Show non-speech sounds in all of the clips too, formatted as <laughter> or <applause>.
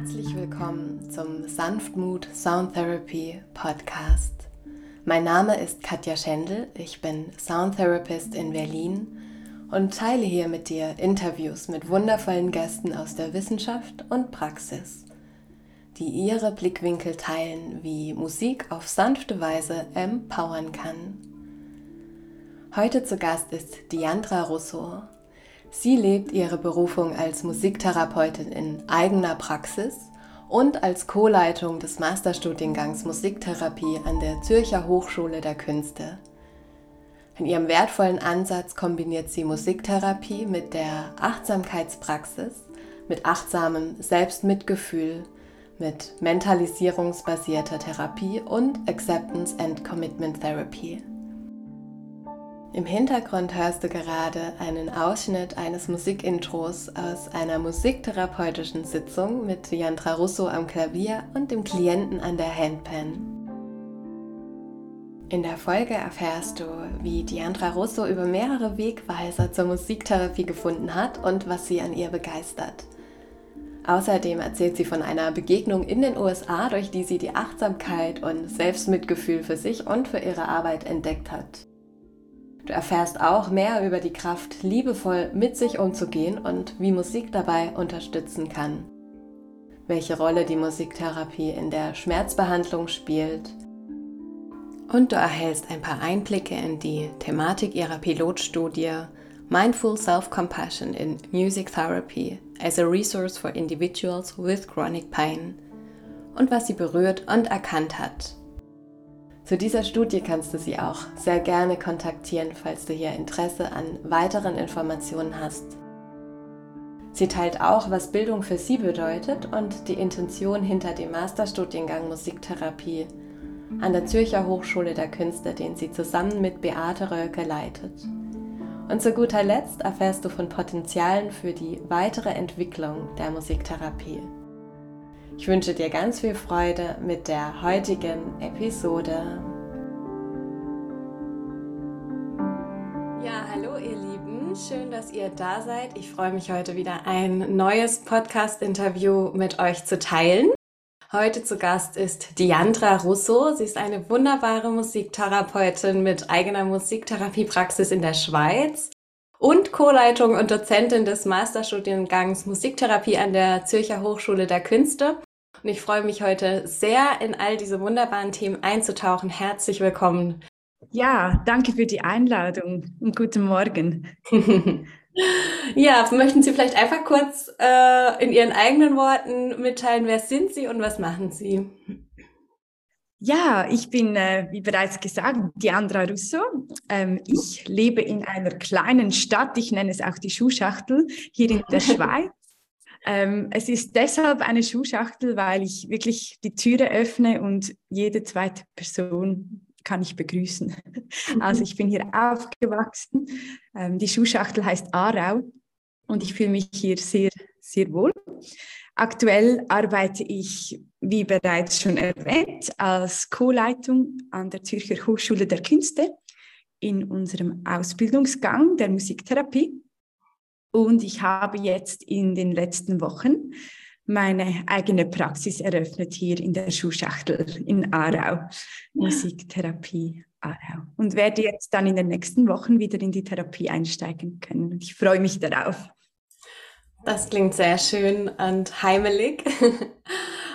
Herzlich willkommen zum Sanftmut Sound Therapy Podcast. Mein Name ist Katja Schendl, ich bin Sound Therapist in Berlin und teile hier mit dir Interviews mit wundervollen Gästen aus der Wissenschaft und Praxis, die ihre Blickwinkel teilen, wie Musik auf sanfte Weise empowern kann. Heute zu Gast ist Diandra Russo. Sie lebt ihre Berufung als Musiktherapeutin in eigener Praxis und als Co-Leitung des Masterstudiengangs Musiktherapie an der Zürcher Hochschule der Künste. In ihrem wertvollen Ansatz kombiniert sie Musiktherapie mit der Achtsamkeitspraxis, mit achtsamem Selbstmitgefühl, mit mentalisierungsbasierter Therapie und Acceptance and Commitment Therapy. Im Hintergrund hörst du gerade einen Ausschnitt eines Musikintros aus einer musiktherapeutischen Sitzung mit Yantra Russo am Klavier und dem Klienten an der Handpan. In der Folge erfährst du, wie Diandra Russo über mehrere Wegweiser zur Musiktherapie gefunden hat und was sie an ihr begeistert. Außerdem erzählt sie von einer Begegnung in den USA, durch die sie die Achtsamkeit und Selbstmitgefühl für sich und für ihre Arbeit entdeckt hat. Du erfährst auch mehr über die Kraft, liebevoll mit sich umzugehen und wie Musik dabei unterstützen kann. Welche Rolle die Musiktherapie in der Schmerzbehandlung spielt. Und du erhältst ein paar Einblicke in die Thematik ihrer Pilotstudie Mindful Self-Compassion in Music Therapy as a Resource for Individuals with Chronic Pain und was sie berührt und erkannt hat zu dieser Studie kannst du sie auch sehr gerne kontaktieren, falls du hier Interesse an weiteren Informationen hast. Sie teilt auch, was Bildung für sie bedeutet und die Intention hinter dem Masterstudiengang Musiktherapie an der Zürcher Hochschule der Künste, den sie zusammen mit Beate Rölke leitet. Und zu guter Letzt erfährst du von Potenzialen für die weitere Entwicklung der Musiktherapie. Ich wünsche dir ganz viel Freude mit der heutigen Episode. Ja, hallo ihr Lieben, schön, dass ihr da seid. Ich freue mich heute wieder ein neues Podcast-Interview mit euch zu teilen. Heute zu Gast ist Diandra Russo. Sie ist eine wunderbare Musiktherapeutin mit eigener Musiktherapiepraxis in der Schweiz und Co-Leitung und Dozentin des Masterstudiengangs Musiktherapie an der Zürcher Hochschule der Künste. Und ich freue mich heute sehr, in all diese wunderbaren Themen einzutauchen. Herzlich willkommen. Ja, danke für die Einladung und guten Morgen. <laughs> ja, möchten Sie vielleicht einfach kurz äh, in Ihren eigenen Worten mitteilen, wer sind Sie und was machen Sie? Ja, ich bin, äh, wie bereits gesagt, Diandra Russo. Ähm, ich lebe in einer kleinen Stadt, ich nenne es auch die Schuhschachtel, hier in der <laughs> Schweiz. Ähm, es ist deshalb eine Schuhschachtel, weil ich wirklich die Türe öffne und jede zweite Person kann ich begrüßen. <laughs> Also ich bin hier aufgewachsen. Ähm, die Schuhschachtel heißt Aarau und ich fühle mich hier sehr, sehr wohl. Aktuell arbeite ich, wie bereits schon erwähnt, als Co-Leitung an der Zürcher Hochschule der Künste in unserem Ausbildungsgang der Musiktherapie. Und ich habe jetzt in den letzten Wochen meine eigene Praxis eröffnet hier in der Schuhschachtel in Aarau, Musiktherapie Aarau. Und werde jetzt dann in den nächsten Wochen wieder in die Therapie einsteigen können. Ich freue mich darauf. Das klingt sehr schön und heimelig. <laughs>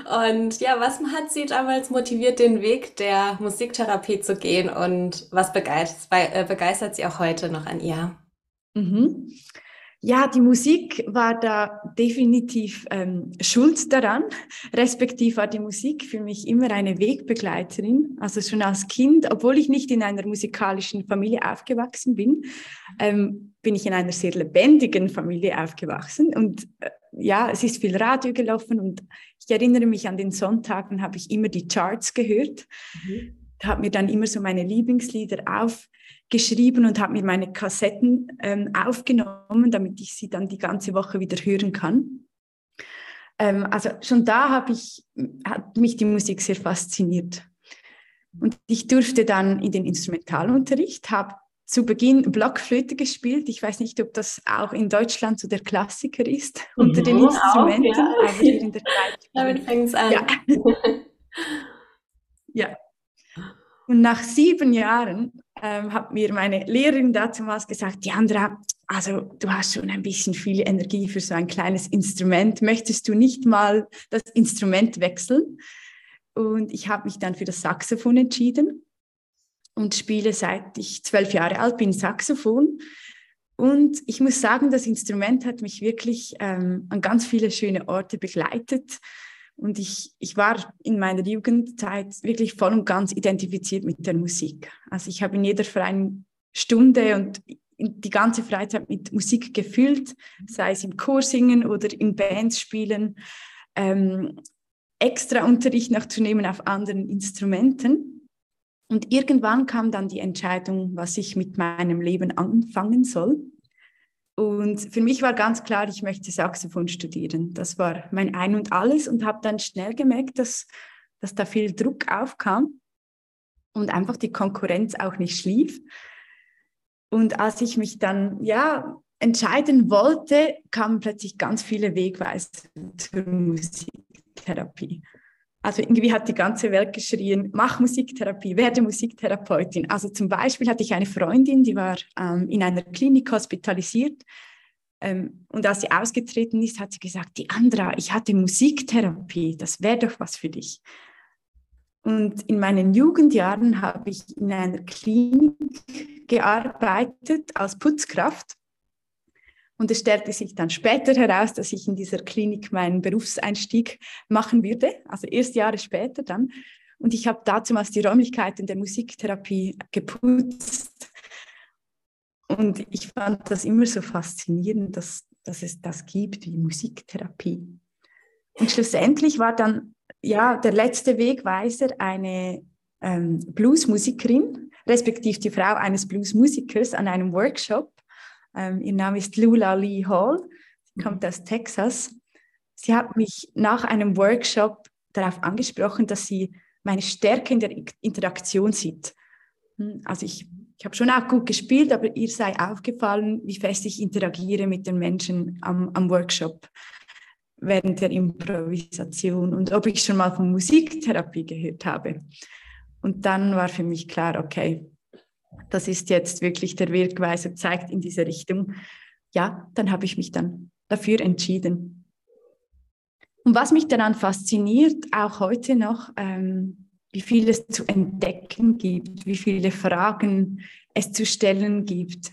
Und ja, was hat Sie damals motiviert, den Weg der Musiktherapie zu gehen und was begeistert, äh, begeistert Sie auch heute noch an ihr? Mhm. Ja, die Musik war da definitiv ähm, schuld daran. <laughs> Respektiv war die Musik für mich immer eine Wegbegleiterin. Also schon als Kind, obwohl ich nicht in einer musikalischen Familie aufgewachsen bin, ähm, bin ich in einer sehr lebendigen Familie aufgewachsen. Und äh, ja, es ist viel Radio gelaufen und ich erinnere mich an den Sonntagen, habe ich immer die Charts gehört. Mhm. Habe mir dann immer so meine Lieblingslieder auf geschrieben und habe mir meine Kassetten ähm, aufgenommen, damit ich sie dann die ganze Woche wieder hören kann. Ähm, also schon da habe ich, hat mich die Musik sehr fasziniert. Und ich durfte dann in den Instrumentalunterricht, habe zu Beginn Blockflöte gespielt. Ich weiß nicht, ob das auch in Deutschland so der Klassiker ist unter den mhm, Instrumenten, auch, ja. aber in der Schweiz. <laughs> Damit fängt es an. Ja. <laughs> ja. Und nach sieben Jahren ähm, hat mir meine Lehrerin damals gesagt, Diandra, also du hast schon ein bisschen viel Energie für so ein kleines Instrument. Möchtest du nicht mal das Instrument wechseln? Und ich habe mich dann für das Saxophon entschieden und spiele seit ich zwölf Jahre alt bin Saxophon. Und ich muss sagen, das Instrument hat mich wirklich ähm, an ganz viele schöne Orte begleitet. Und ich, ich war in meiner Jugendzeit wirklich voll und ganz identifiziert mit der Musik. Also ich habe in jeder freien Stunde und die ganze Freizeit mit Musik gefüllt, sei es im Chor singen oder in Bands spielen, ähm, extra Unterricht noch zu nehmen auf anderen Instrumenten. Und irgendwann kam dann die Entscheidung, was ich mit meinem Leben anfangen soll. Und für mich war ganz klar, ich möchte Saxophon studieren. Das war mein Ein und Alles und habe dann schnell gemerkt, dass, dass da viel Druck aufkam und einfach die Konkurrenz auch nicht schlief. Und als ich mich dann ja entscheiden wollte, kamen plötzlich ganz viele Wegweiser zur Musiktherapie. Also irgendwie hat die ganze Welt geschrien, mach Musiktherapie, werde Musiktherapeutin. Also zum Beispiel hatte ich eine Freundin, die war ähm, in einer Klinik hospitalisiert. Ähm, und als sie ausgetreten ist, hat sie gesagt, die Andra, ich hatte Musiktherapie, das wäre doch was für dich. Und in meinen Jugendjahren habe ich in einer Klinik gearbeitet als Putzkraft. Und es stellte sich dann später heraus, dass ich in dieser Klinik meinen Berufseinstieg machen würde, also erst Jahre später dann. Und ich habe damals die Räumlichkeiten der Musiktherapie geputzt. Und ich fand das immer so faszinierend, dass, dass es das gibt wie Musiktherapie. Und schlussendlich war dann ja, der letzte Wegweiser eine ähm, Bluesmusikerin, respektive die Frau eines Bluesmusikers an einem Workshop. Ähm, ihr Name ist Lula Lee Hall, sie kommt aus Texas. Sie hat mich nach einem Workshop darauf angesprochen, dass sie meine Stärke in der Interaktion sieht. Hm, also ich, ich habe schon auch gut gespielt, aber ihr sei aufgefallen, wie fest ich interagiere mit den Menschen am, am Workshop während der Improvisation und ob ich schon mal von Musiktherapie gehört habe. Und dann war für mich klar, okay, das ist jetzt wirklich der Wegweiser, zeigt in diese Richtung. Ja, dann habe ich mich dann dafür entschieden. Und was mich daran fasziniert, auch heute noch, ähm, wie viel es zu entdecken gibt, wie viele Fragen es zu stellen gibt.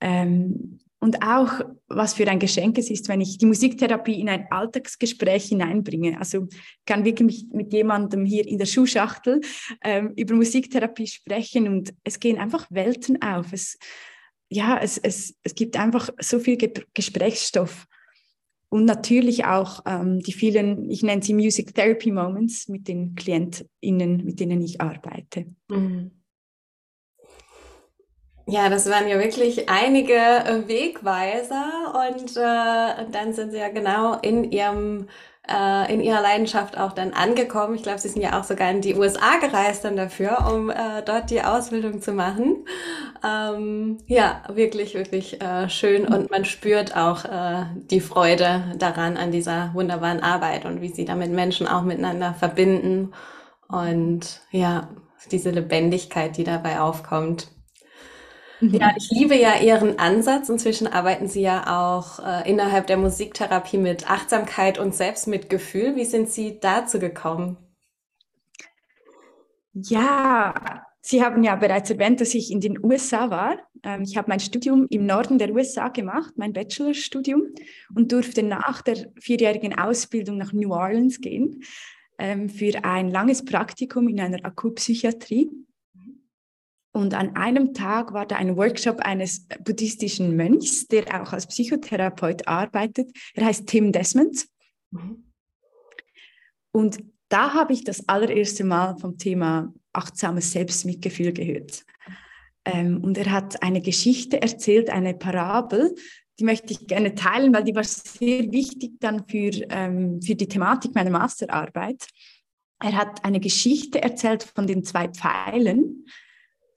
Ähm, und auch, was für ein Geschenk es ist, wenn ich die Musiktherapie in ein Alltagsgespräch hineinbringe. Also kann wirklich mit jemandem hier in der Schuhschachtel ähm, über Musiktherapie sprechen und es gehen einfach Welten auf. Es, ja, es, es, es gibt einfach so viel Ge Gesprächsstoff. Und natürlich auch ähm, die vielen, ich nenne sie Music Therapy Moments mit den KlientInnen, mit denen ich arbeite. Mhm. Ja, das waren ja wirklich einige Wegweiser und äh, dann sind sie ja genau in ihrem äh, in ihrer Leidenschaft auch dann angekommen. Ich glaube, sie sind ja auch sogar in die USA gereist dann dafür, um äh, dort die Ausbildung zu machen. Ähm, ja, wirklich, wirklich äh, schön und man spürt auch äh, die Freude daran an dieser wunderbaren Arbeit und wie sie damit Menschen auch miteinander verbinden und ja, diese Lebendigkeit, die dabei aufkommt. Ja, ich liebe ja Ihren Ansatz. Inzwischen arbeiten Sie ja auch äh, innerhalb der Musiktherapie mit Achtsamkeit und Selbstmitgefühl. Wie sind Sie dazu gekommen? Ja, Sie haben ja bereits erwähnt, dass ich in den USA war. Ähm, ich habe mein Studium im Norden der USA gemacht, mein Bachelorstudium, und durfte nach der vierjährigen Ausbildung nach New Orleans gehen ähm, für ein langes Praktikum in einer Akutpsychiatrie. Und an einem Tag war da ein Workshop eines buddhistischen Mönchs, der auch als Psychotherapeut arbeitet. Er heißt Tim Desmond. Mhm. Und da habe ich das allererste Mal vom Thema achtsames Selbstmitgefühl gehört. Ähm, und er hat eine Geschichte erzählt, eine Parabel, die möchte ich gerne teilen, weil die war sehr wichtig dann für, ähm, für die Thematik meiner Masterarbeit. Er hat eine Geschichte erzählt von den zwei Pfeilen,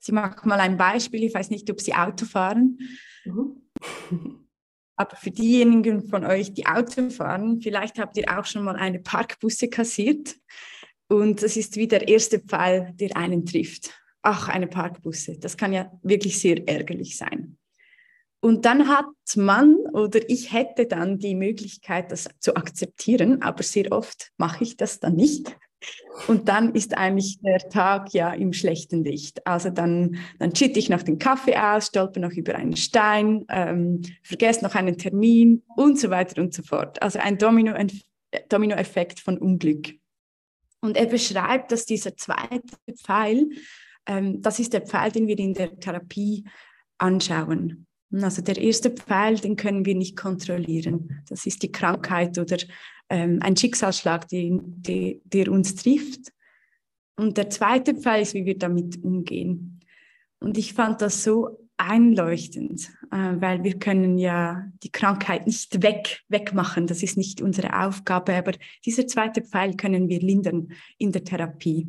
Sie macht mal ein Beispiel, ich weiß nicht, ob Sie Auto fahren. Mhm. Aber für diejenigen von euch, die Auto fahren, vielleicht habt ihr auch schon mal eine Parkbusse kassiert. Und das ist wie der erste Pfeil, der einen trifft. Ach, eine Parkbusse. Das kann ja wirklich sehr ärgerlich sein. Und dann hat man oder ich hätte dann die Möglichkeit, das zu akzeptieren, aber sehr oft mache ich das dann nicht. Und dann ist eigentlich der Tag ja im schlechten Licht. Also dann, dann chitte ich noch den Kaffee aus, stolper noch über einen Stein, ähm, vergesse noch einen Termin und so weiter und so fort. Also ein Domino-Effekt Domino von Unglück. Und er beschreibt, dass dieser zweite Pfeil, ähm, das ist der Pfeil, den wir in der Therapie anschauen. Also der erste Pfeil, den können wir nicht kontrollieren. Das ist die Krankheit oder ähm, ein Schicksalsschlag, die, die, der uns trifft. Und der zweite Pfeil ist, wie wir damit umgehen. Und ich fand das so einleuchtend, äh, weil wir können ja die Krankheit nicht weg, wegmachen. Das ist nicht unsere Aufgabe. Aber dieser zweite Pfeil können wir lindern in der Therapie.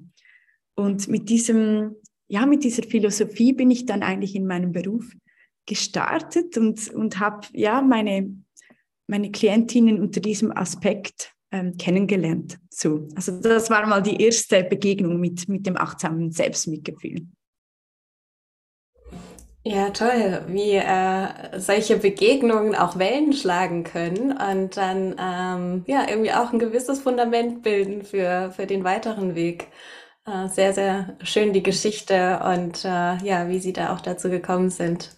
Und mit diesem, ja, mit dieser Philosophie bin ich dann eigentlich in meinem Beruf gestartet und, und habe ja meine, meine Klientinnen unter diesem Aspekt ähm, kennengelernt. So, also das war mal die erste Begegnung mit, mit dem achtsamen Selbstmitgefühl. Ja, toll, wie äh, solche Begegnungen auch Wellen schlagen können und dann ähm, ja irgendwie auch ein gewisses Fundament bilden für, für den weiteren Weg. Äh, sehr, sehr schön die Geschichte und äh, ja, wie Sie da auch dazu gekommen sind.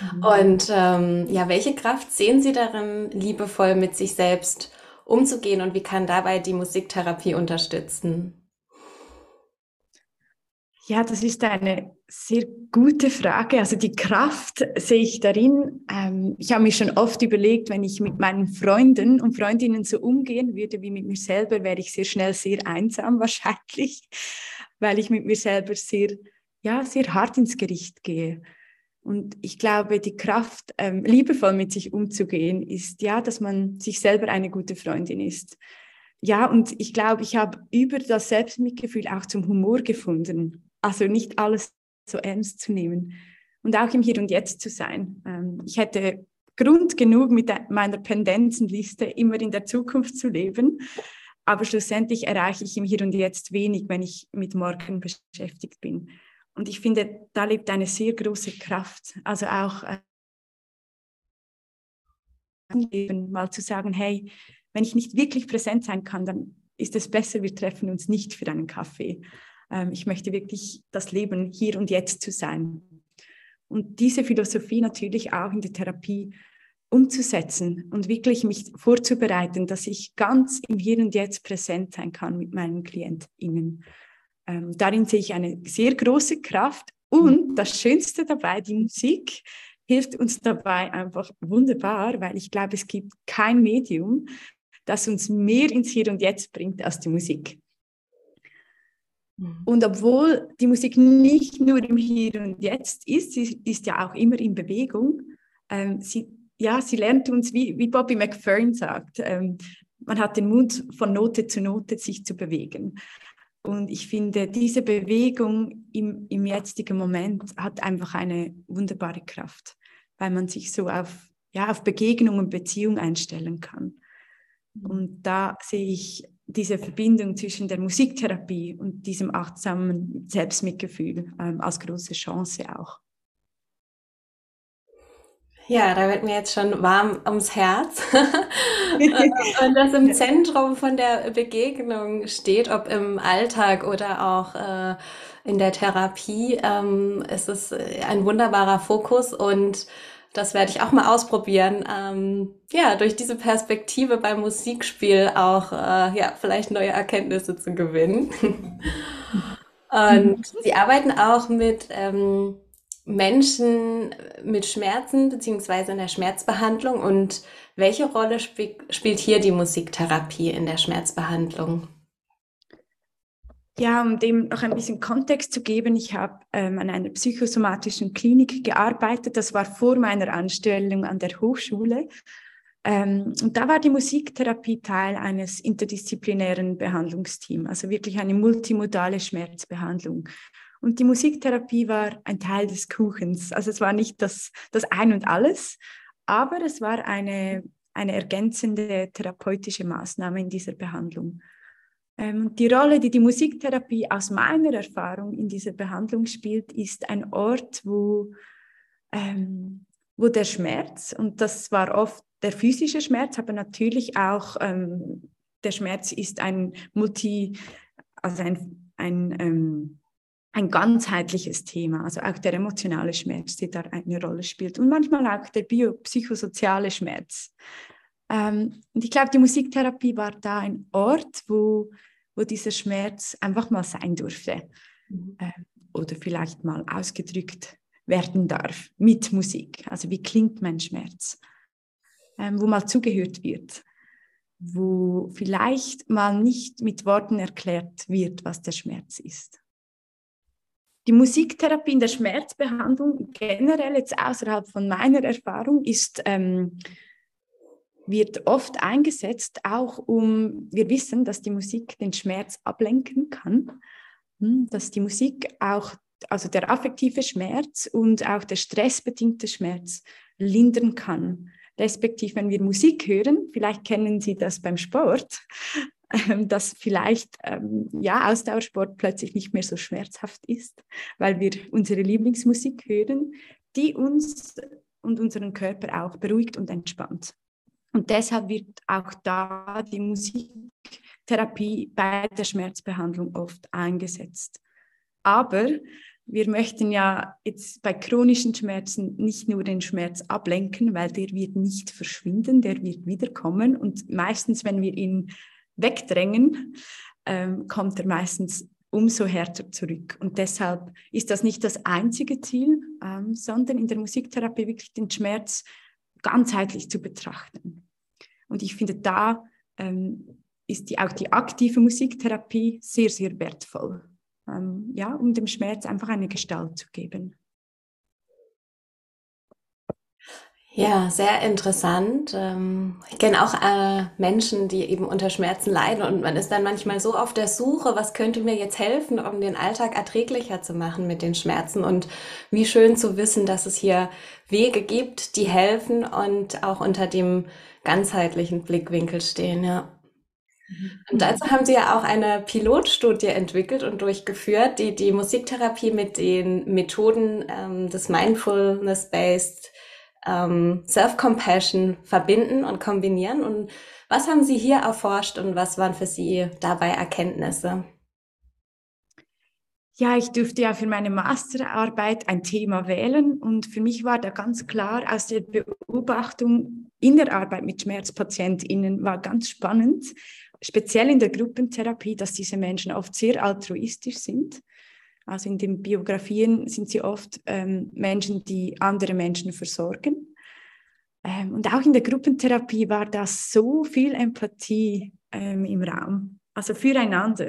Mhm. Und ähm, ja, welche Kraft sehen Sie darin, liebevoll mit sich selbst umzugehen und wie kann dabei die Musiktherapie unterstützen? Ja, das ist eine sehr gute Frage. Also die Kraft sehe ich darin. Ähm, ich habe mir schon oft überlegt, wenn ich mit meinen Freunden und Freundinnen so umgehen würde wie mit mir selber, wäre ich sehr schnell sehr einsam <laughs> wahrscheinlich, weil ich mit mir selber sehr, ja, sehr hart ins Gericht gehe. Und ich glaube, die Kraft, ähm, liebevoll mit sich umzugehen, ist ja, dass man sich selber eine gute Freundin ist. Ja, und ich glaube, ich habe über das Selbstmitgefühl auch zum Humor gefunden. Also nicht alles so ernst zu nehmen und auch im Hier und Jetzt zu sein. Ähm, ich hätte Grund genug mit meiner Pendenzenliste immer in der Zukunft zu leben. Aber schlussendlich erreiche ich im Hier und Jetzt wenig, wenn ich mit morgen beschäftigt bin. Und ich finde, da lebt eine sehr große Kraft. Also auch äh, mal zu sagen, hey, wenn ich nicht wirklich präsent sein kann, dann ist es besser, wir treffen uns nicht für einen Kaffee. Ähm, ich möchte wirklich das Leben hier und jetzt zu sein. Und diese Philosophie natürlich auch in der Therapie umzusetzen und wirklich mich vorzubereiten, dass ich ganz im Hier und Jetzt präsent sein kann mit meinen KlientInnen. Ähm, darin sehe ich eine sehr große Kraft und mhm. das Schönste dabei, die Musik hilft uns dabei einfach wunderbar, weil ich glaube, es gibt kein Medium, das uns mehr ins Hier und Jetzt bringt als die Musik. Mhm. Und obwohl die Musik nicht nur im Hier und Jetzt ist, sie ist ja auch immer in Bewegung. Ähm, sie, ja, sie lernt uns, wie, wie Bobby McFerrin sagt, ähm, man hat den Mund von Note zu Note sich zu bewegen. Und ich finde, diese Bewegung im, im jetzigen Moment hat einfach eine wunderbare Kraft, weil man sich so auf, ja, auf Begegnung und Beziehung einstellen kann. Mhm. Und da sehe ich diese Verbindung zwischen der Musiktherapie und diesem achtsamen Selbstmitgefühl ähm, als große Chance auch. Ja, da wird mir jetzt schon warm ums Herz. <laughs> <laughs> und das im Zentrum von der Begegnung steht, ob im Alltag oder auch äh, in der Therapie, ähm, ist es ein wunderbarer Fokus und das werde ich auch mal ausprobieren. Ähm, ja, durch diese Perspektive beim Musikspiel auch äh, ja vielleicht neue Erkenntnisse zu gewinnen. <laughs> und sie arbeiten auch mit ähm, Menschen mit Schmerzen beziehungsweise in der Schmerzbehandlung und welche Rolle sp spielt hier die Musiktherapie in der Schmerzbehandlung? Ja, um dem noch ein bisschen Kontext zu geben, ich habe ähm, an einer psychosomatischen Klinik gearbeitet. Das war vor meiner Anstellung an der Hochschule. Ähm, und da war die Musiktherapie Teil eines interdisziplinären Behandlungsteams, also wirklich eine multimodale Schmerzbehandlung. Und die Musiktherapie war ein Teil des Kuchens. Also es war nicht das, das Ein und alles, aber es war eine, eine ergänzende therapeutische Maßnahme in dieser Behandlung. Ähm, die Rolle, die die Musiktherapie aus meiner Erfahrung in dieser Behandlung spielt, ist ein Ort, wo, ähm, wo der Schmerz, und das war oft der physische Schmerz, aber natürlich auch ähm, der Schmerz ist ein Multi, also ein, ein, ähm, ein ganzheitliches Thema, also auch der emotionale Schmerz, der da eine Rolle spielt und manchmal auch der biopsychosoziale Schmerz. Ähm, und ich glaube, die Musiktherapie war da ein Ort, wo, wo dieser Schmerz einfach mal sein durfte mhm. äh, oder vielleicht mal ausgedrückt werden darf mit Musik. Also wie klingt mein Schmerz? Ähm, wo mal zugehört wird, wo vielleicht mal nicht mit Worten erklärt wird, was der Schmerz ist. Die Musiktherapie in der Schmerzbehandlung generell jetzt außerhalb von meiner Erfahrung ist ähm, wird oft eingesetzt, auch um, wir wissen, dass die Musik den Schmerz ablenken kann, hm, dass die Musik auch, also der affektive Schmerz und auch der stressbedingte Schmerz lindern kann. Respektiv, wenn wir Musik hören, vielleicht kennen Sie das beim Sport, dass vielleicht ähm, ja, Ausdauersport plötzlich nicht mehr so schmerzhaft ist, weil wir unsere Lieblingsmusik hören, die uns und unseren Körper auch beruhigt und entspannt. Und deshalb wird auch da die Musiktherapie bei der Schmerzbehandlung oft eingesetzt. Aber wir möchten ja jetzt bei chronischen Schmerzen nicht nur den Schmerz ablenken, weil der wird nicht verschwinden, der wird wiederkommen. Und meistens, wenn wir ihn wegdrängen, ähm, kommt er meistens umso härter zurück. Und deshalb ist das nicht das einzige Ziel, ähm, sondern in der Musiktherapie wirklich den Schmerz ganzheitlich zu betrachten. Und ich finde, da ähm, ist die, auch die aktive Musiktherapie sehr, sehr wertvoll, ähm, ja, um dem Schmerz einfach eine Gestalt zu geben. Ja, sehr interessant. Ähm, ich kenne auch äh, Menschen, die eben unter Schmerzen leiden und man ist dann manchmal so auf der Suche, was könnte mir jetzt helfen, um den Alltag erträglicher zu machen mit den Schmerzen und wie schön zu wissen, dass es hier Wege gibt, die helfen und auch unter dem ganzheitlichen Blickwinkel stehen, ja. Mhm. Und dazu haben Sie ja auch eine Pilotstudie entwickelt und durchgeführt, die die Musiktherapie mit den Methoden ähm, des Mindfulness-Based ähm, Self-Compassion verbinden und kombinieren. Und was haben Sie hier erforscht und was waren für Sie dabei Erkenntnisse? Ja, ich durfte ja für meine Masterarbeit ein Thema wählen und für mich war da ganz klar aus der Beobachtung in der Arbeit mit SchmerzpatientInnen war ganz spannend, speziell in der Gruppentherapie, dass diese Menschen oft sehr altruistisch sind. Also in den Biografien sind sie oft ähm, Menschen, die andere Menschen versorgen. Ähm, und auch in der Gruppentherapie war da so viel Empathie ähm, im Raum, also füreinander.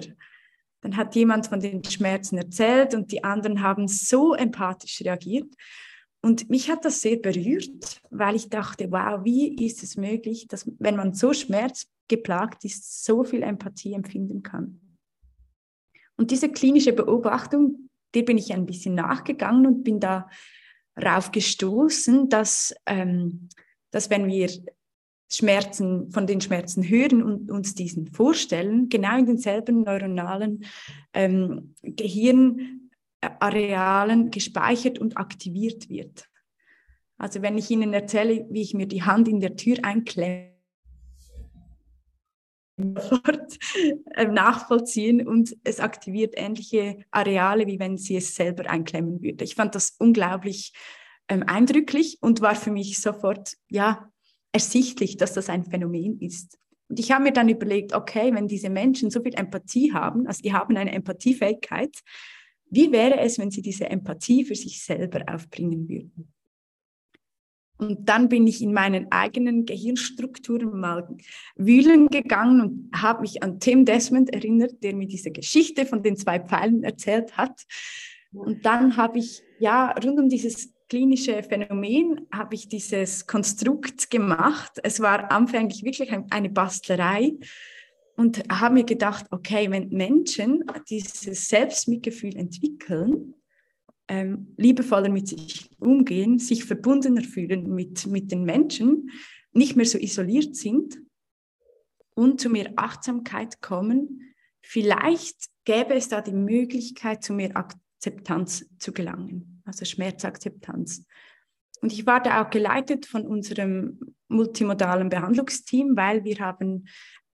Dann hat jemand von den Schmerzen erzählt und die anderen haben so empathisch reagiert. Und mich hat das sehr berührt, weil ich dachte, wow, wie ist es möglich, dass wenn man so schmerzgeplagt ist, so viel Empathie empfinden kann. Und diese klinische Beobachtung, der bin ich ein bisschen nachgegangen und bin darauf gestoßen, dass, ähm, dass wenn wir Schmerzen, von den Schmerzen hören und uns diesen vorstellen, genau in denselben neuronalen ähm, Gehirnarealen gespeichert und aktiviert wird. Also wenn ich Ihnen erzähle, wie ich mir die Hand in der Tür einklemme, sofort äh, nachvollziehen und es aktiviert ähnliche Areale, wie wenn sie es selber einklemmen würde. Ich fand das unglaublich ähm, eindrücklich und war für mich sofort, ja, ersichtlich, dass das ein Phänomen ist. Und ich habe mir dann überlegt, okay, wenn diese Menschen so viel Empathie haben, also die haben eine Empathiefähigkeit, wie wäre es, wenn sie diese Empathie für sich selber aufbringen würden? Und dann bin ich in meinen eigenen Gehirnstrukturen mal wühlen gegangen und habe mich an Tim Desmond erinnert, der mir diese Geschichte von den zwei Pfeilen erzählt hat. Und dann habe ich ja rund um dieses klinische Phänomen habe ich dieses Konstrukt gemacht. Es war anfänglich wirklich eine Bastlerei. und habe mir gedacht, okay, wenn Menschen dieses Selbstmitgefühl entwickeln, ähm, liebevoller mit sich umgehen, sich verbundener fühlen mit, mit den Menschen, nicht mehr so isoliert sind und zu mehr Achtsamkeit kommen, vielleicht gäbe es da die Möglichkeit, zu mehr Akzeptanz zu gelangen, also Schmerzakzeptanz. Und ich war da auch geleitet von unserem multimodalen Behandlungsteam, weil wir haben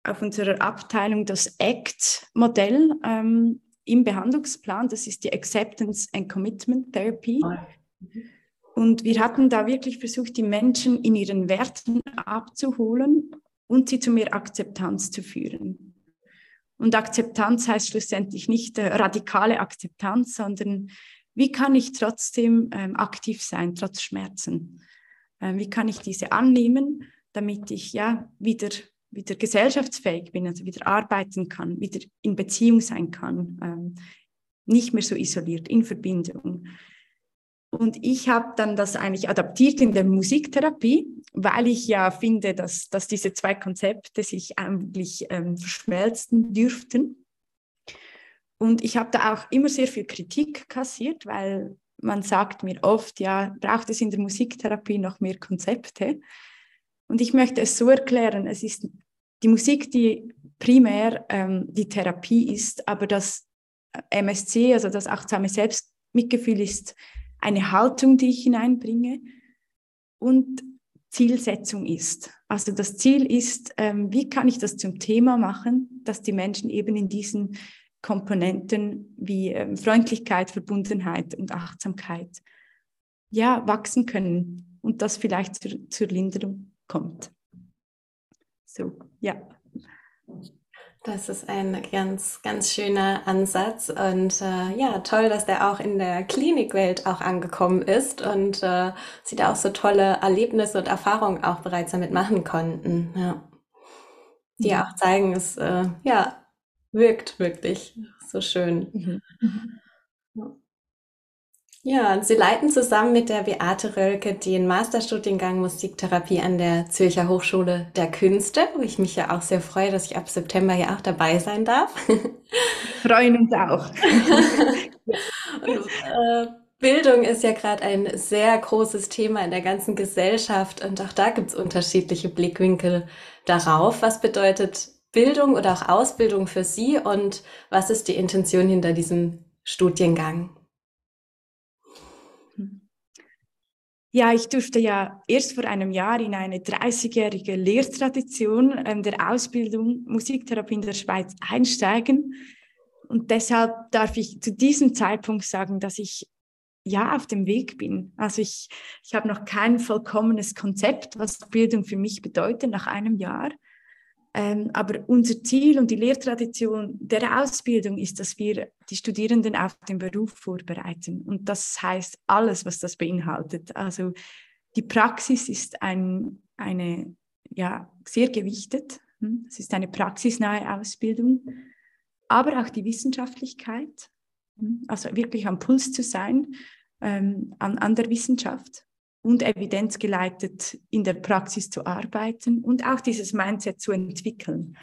auf unserer Abteilung das ACT-Modell ähm, im Behandlungsplan. Das ist die Acceptance and Commitment Therapy. Und wir hatten da wirklich versucht, die Menschen in ihren Werten abzuholen und sie zu mehr Akzeptanz zu führen. Und Akzeptanz heißt schlussendlich nicht äh, radikale Akzeptanz, sondern wie kann ich trotzdem ähm, aktiv sein, trotz Schmerzen? Ähm, wie kann ich diese annehmen, damit ich ja wieder wieder gesellschaftsfähig bin, also wieder arbeiten kann, wieder in Beziehung sein kann, ähm, nicht mehr so isoliert, in Verbindung. Und ich habe dann das eigentlich adaptiert in der Musiktherapie, weil ich ja finde, dass, dass diese zwei Konzepte sich eigentlich ähm, verschmelzen dürften. Und ich habe da auch immer sehr viel Kritik kassiert, weil man sagt mir oft, ja, braucht es in der Musiktherapie noch mehr Konzepte? Und ich möchte es so erklären, es ist die Musik, die primär ähm, die Therapie ist, aber das MSC, also das achtsame Selbstmitgefühl ist eine Haltung, die ich hineinbringe und Zielsetzung ist. Also das Ziel ist, ähm, wie kann ich das zum Thema machen, dass die Menschen eben in diesen Komponenten wie ähm, Freundlichkeit, Verbundenheit und Achtsamkeit ja wachsen können und das vielleicht zur, zur Linderung kommt. So, ja. Das ist ein ganz, ganz schöner Ansatz und äh, ja, toll, dass der auch in der Klinikwelt auch angekommen ist und äh, sie da auch so tolle Erlebnisse und Erfahrungen auch bereits damit machen konnten. Ja. Die ja. auch zeigen, es äh, ja, wirkt wirklich so schön. Mhm. Mhm. Ja, und Sie leiten zusammen mit der Beate Rölke den Masterstudiengang Musiktherapie an der Zürcher Hochschule der Künste, wo ich mich ja auch sehr freue, dass ich ab September hier auch dabei sein darf. <laughs> Freuen uns auch. <laughs> und, äh, Bildung ist ja gerade ein sehr großes Thema in der ganzen Gesellschaft und auch da gibt es unterschiedliche Blickwinkel darauf. Was bedeutet Bildung oder auch Ausbildung für Sie und was ist die Intention hinter diesem Studiengang? Ja, ich durfte ja erst vor einem Jahr in eine 30-jährige Lehrtradition der Ausbildung Musiktherapie in der Schweiz einsteigen. Und deshalb darf ich zu diesem Zeitpunkt sagen, dass ich ja auf dem Weg bin. Also ich, ich habe noch kein vollkommenes Konzept, was Bildung für mich bedeutet nach einem Jahr. Ähm, aber unser Ziel und die Lehrtradition der Ausbildung ist, dass wir die Studierenden auf den Beruf vorbereiten. Und das heißt alles, was das beinhaltet. Also die Praxis ist ein, eine, ja, sehr gewichtet. Hm? Es ist eine praxisnahe Ausbildung, aber auch die Wissenschaftlichkeit, hm? also wirklich am Puls zu sein ähm, an, an der Wissenschaft und evidenzgeleitet in der Praxis zu arbeiten und auch dieses Mindset zu entwickeln.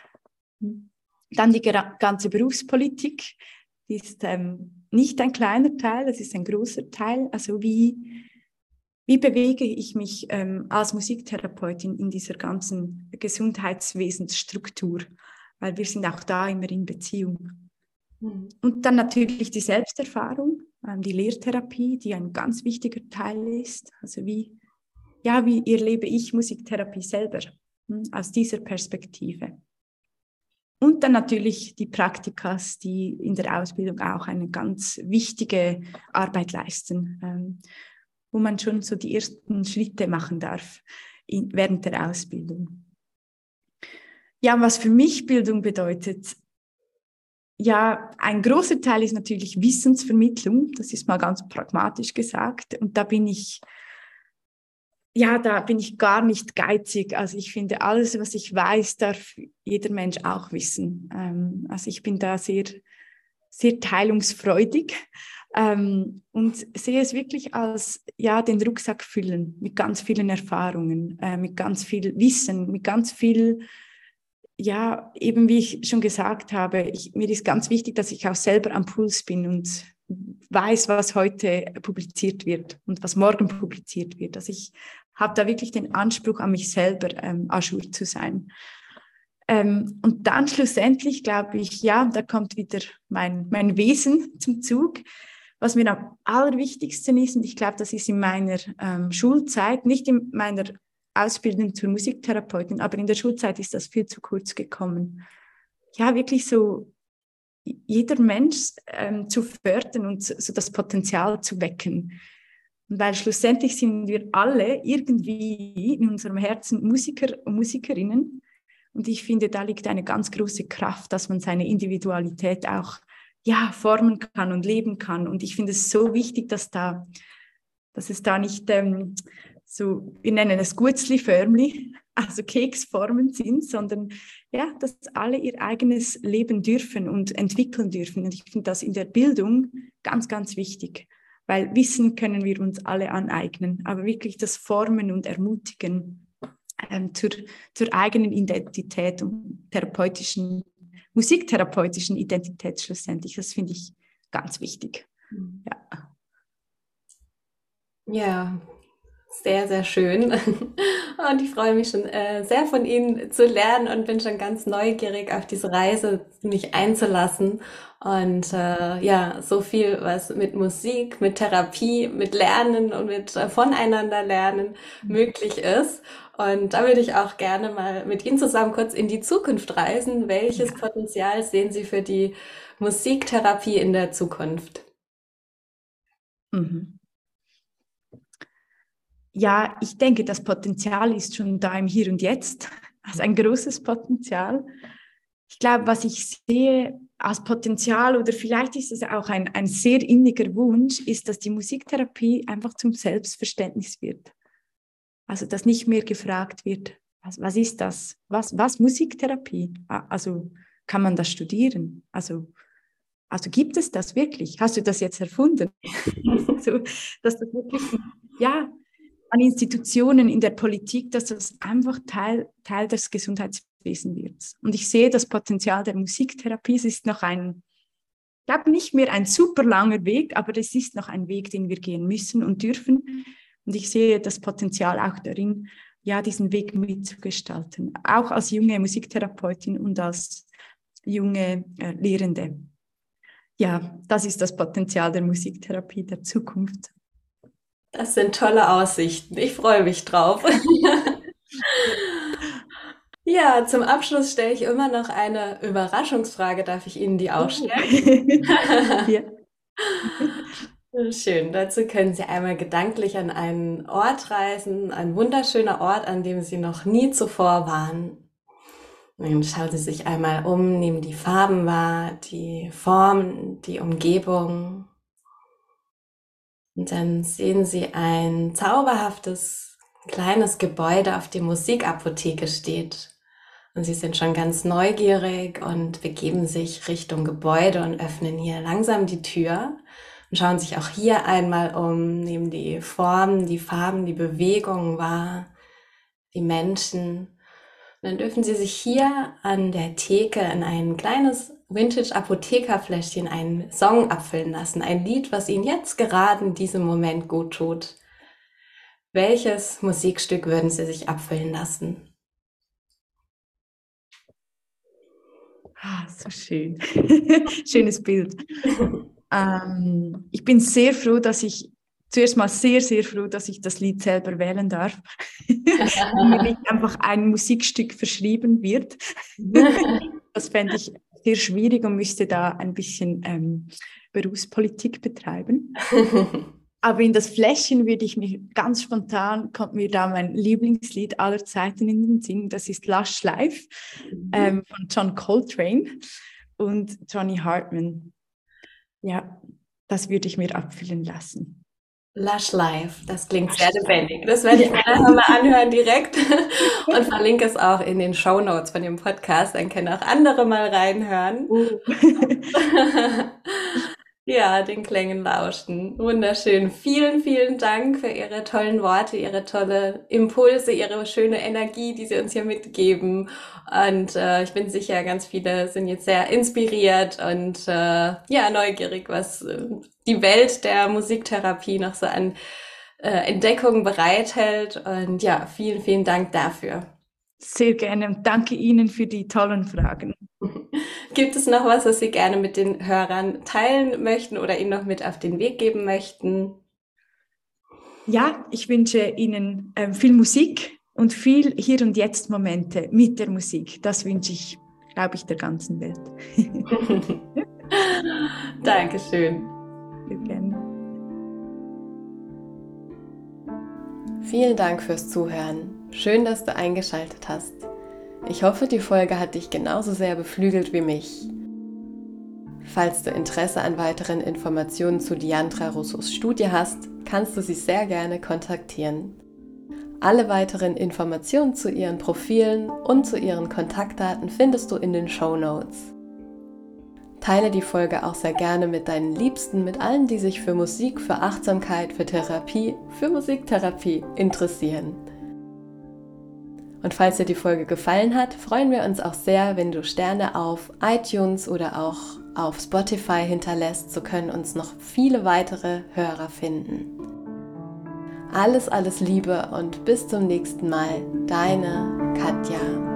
Dann die ganze Berufspolitik, die ist ähm, nicht ein kleiner Teil, das ist ein großer Teil. Also wie, wie bewege ich mich ähm, als Musiktherapeutin in dieser ganzen Gesundheitswesensstruktur? Weil wir sind auch da immer in Beziehung. Mhm. Und dann natürlich die Selbsterfahrung die Lehrtherapie, die ein ganz wichtiger Teil ist. Also wie, ja, wie erlebe ich Musiktherapie selber hm, aus dieser Perspektive. Und dann natürlich die Praktikas, die in der Ausbildung auch eine ganz wichtige Arbeit leisten, ähm, wo man schon so die ersten Schritte machen darf während der Ausbildung. Ja, was für mich Bildung bedeutet, ja, ein großer Teil ist natürlich Wissensvermittlung. Das ist mal ganz pragmatisch gesagt. Und da bin ich, ja, da bin ich gar nicht geizig. Also ich finde, alles, was ich weiß, darf jeder Mensch auch wissen. Ähm, also ich bin da sehr, sehr teilungsfreudig ähm, und sehe es wirklich als, ja, den Rucksack füllen mit ganz vielen Erfahrungen, äh, mit ganz viel Wissen, mit ganz viel ja, eben wie ich schon gesagt habe, ich, mir ist ganz wichtig, dass ich auch selber am Puls bin und weiß, was heute publiziert wird und was morgen publiziert wird. Also ich habe da wirklich den Anspruch an mich selber, ähm, Ajour zu sein. Ähm, und dann schlussendlich glaube ich, ja, da kommt wieder mein, mein Wesen zum Zug. Was mir am allerwichtigsten ist, und ich glaube, das ist in meiner ähm, Schulzeit, nicht in meiner Ausbildung zur Musiktherapeutin, aber in der Schulzeit ist das viel zu kurz gekommen. Ja, wirklich so jeder Mensch ähm, zu fördern und so das Potenzial zu wecken. Weil schlussendlich sind wir alle irgendwie in unserem Herzen Musiker und Musikerinnen. Und ich finde, da liegt eine ganz große Kraft, dass man seine Individualität auch ja, formen kann und leben kann. Und ich finde es so wichtig, dass, da, dass es da nicht ähm, so, wir nennen es Gutzli-förmli, also Keksformen sind, sondern ja, dass alle ihr eigenes Leben dürfen und entwickeln dürfen. Und ich finde das in der Bildung ganz, ganz wichtig, weil Wissen können wir uns alle aneignen, aber wirklich das Formen und Ermutigen ähm, zur, zur eigenen Identität und therapeutischen, musiktherapeutischen Identität schlussendlich, das finde ich ganz wichtig. Mhm. Ja. Ja, sehr, sehr schön. <laughs> Und ich freue mich schon äh, sehr von Ihnen zu lernen und bin schon ganz neugierig auf diese Reise, mich einzulassen. Und äh, ja, so viel, was mit Musik, mit Therapie, mit Lernen und mit äh, voneinander lernen mhm. möglich ist. Und da würde ich auch gerne mal mit Ihnen zusammen kurz in die Zukunft reisen. Welches ja. Potenzial sehen Sie für die Musiktherapie in der Zukunft? Mhm. Ja, ich denke, das Potenzial ist schon da im Hier und Jetzt. <laughs> Also ein großes Potenzial. Ich glaube, was ich sehe als Potenzial oder vielleicht ist es auch ein, ein sehr inniger Wunsch, ist, dass die Musiktherapie einfach zum Selbstverständnis wird. Also, dass nicht mehr gefragt wird, was, was ist das? Was, was Musiktherapie? Also, kann man das studieren? Also, also gibt es das wirklich? Hast du das jetzt erfunden? <laughs> so, dass das wirklich, ja, an Institutionen in der Politik, dass das einfach Teil, Teil des Gesundheitswesens wird. Und ich sehe das Potenzial der Musiktherapie. Es ist noch ein, ich glaube nicht mehr ein super langer Weg, aber es ist noch ein Weg, den wir gehen müssen und dürfen. Und ich sehe das Potenzial auch darin, ja, diesen Weg mitzugestalten, auch als junge Musiktherapeutin und als junge äh, Lehrende. Ja, das ist das Potenzial der Musiktherapie der Zukunft. Das sind tolle Aussichten. Ich freue mich drauf. <laughs> ja, zum Abschluss stelle ich immer noch eine Überraschungsfrage. Darf ich Ihnen die auch oh. stellen? <laughs> <laughs> ja. Schön. Dazu können Sie einmal gedanklich an einen Ort reisen, ein wunderschöner Ort, an dem Sie noch nie zuvor waren. Dann schauen Sie sich einmal um, nehmen die Farben wahr, die Formen, die Umgebung. Und dann sehen Sie ein zauberhaftes kleines Gebäude, auf dem Musikapotheke steht. Und Sie sind schon ganz neugierig und begeben sich Richtung Gebäude und öffnen hier langsam die Tür und schauen sich auch hier einmal um, nehmen die Formen, die Farben, die Bewegungen wahr, die Menschen. Und dann dürfen Sie sich hier an der Theke in ein kleines Vintage-Apothekerfläschchen einen Song abfüllen lassen. Ein Lied, was Ihnen jetzt gerade in diesem Moment gut tut. Welches Musikstück würden Sie sich abfüllen lassen? Ah, so schön. <laughs> Schönes Bild. <laughs> ähm, ich bin sehr froh, dass ich zuerst mal sehr, sehr froh, dass ich das Lied selber wählen darf. <laughs> Mir nicht einfach ein Musikstück verschrieben wird. das fände ich sehr schwierig und müsste da ein bisschen ähm, Berufspolitik betreiben. <laughs> Aber in das Fläschchen würde ich mich ganz spontan, kommt mir da mein Lieblingslied aller Zeiten in den Sinn. Das ist Lush Life mhm. ähm, von John Coltrane und Johnny Hartman. Ja, das würde ich mir abfüllen lassen. Lush Life, das klingt sehr lebendig. Das werde ich <laughs> mir nachher mal anhören direkt <laughs> und verlinke es auch in den Show Notes von dem Podcast. Dann können auch andere mal reinhören. Uh. <laughs> Ja, den Klängen lauschen. Wunderschön. Vielen, vielen Dank für Ihre tollen Worte, Ihre tolle Impulse, Ihre schöne Energie, die Sie uns hier mitgeben. Und äh, ich bin sicher, ganz viele sind jetzt sehr inspiriert und äh, ja, neugierig, was äh, die Welt der Musiktherapie noch so an äh, Entdeckungen bereithält. Und ja, vielen, vielen Dank dafür. Sehr gerne danke Ihnen für die tollen Fragen. <laughs> Gibt es noch was, was Sie gerne mit den Hörern teilen möchten oder Ihnen noch mit auf den Weg geben möchten? Ja, ich wünsche Ihnen äh, viel Musik und viel Hier und Jetzt Momente mit der Musik. Das wünsche ich, glaube ich, der ganzen Welt. <laughs> Dankeschön. Gerne. Vielen Dank fürs Zuhören. Schön, dass du eingeschaltet hast. Ich hoffe, die Folge hat dich genauso sehr beflügelt wie mich. Falls du Interesse an weiteren Informationen zu Diandra Russos Studie hast, kannst du sie sehr gerne kontaktieren. Alle weiteren Informationen zu ihren Profilen und zu ihren Kontaktdaten findest du in den Show Notes. Teile die Folge auch sehr gerne mit deinen Liebsten, mit allen, die sich für Musik, für Achtsamkeit, für Therapie, für Musiktherapie interessieren. Und falls dir die Folge gefallen hat, freuen wir uns auch sehr, wenn du Sterne auf iTunes oder auch auf Spotify hinterlässt. So können uns noch viele weitere Hörer finden. Alles, alles Liebe und bis zum nächsten Mal. Deine Katja.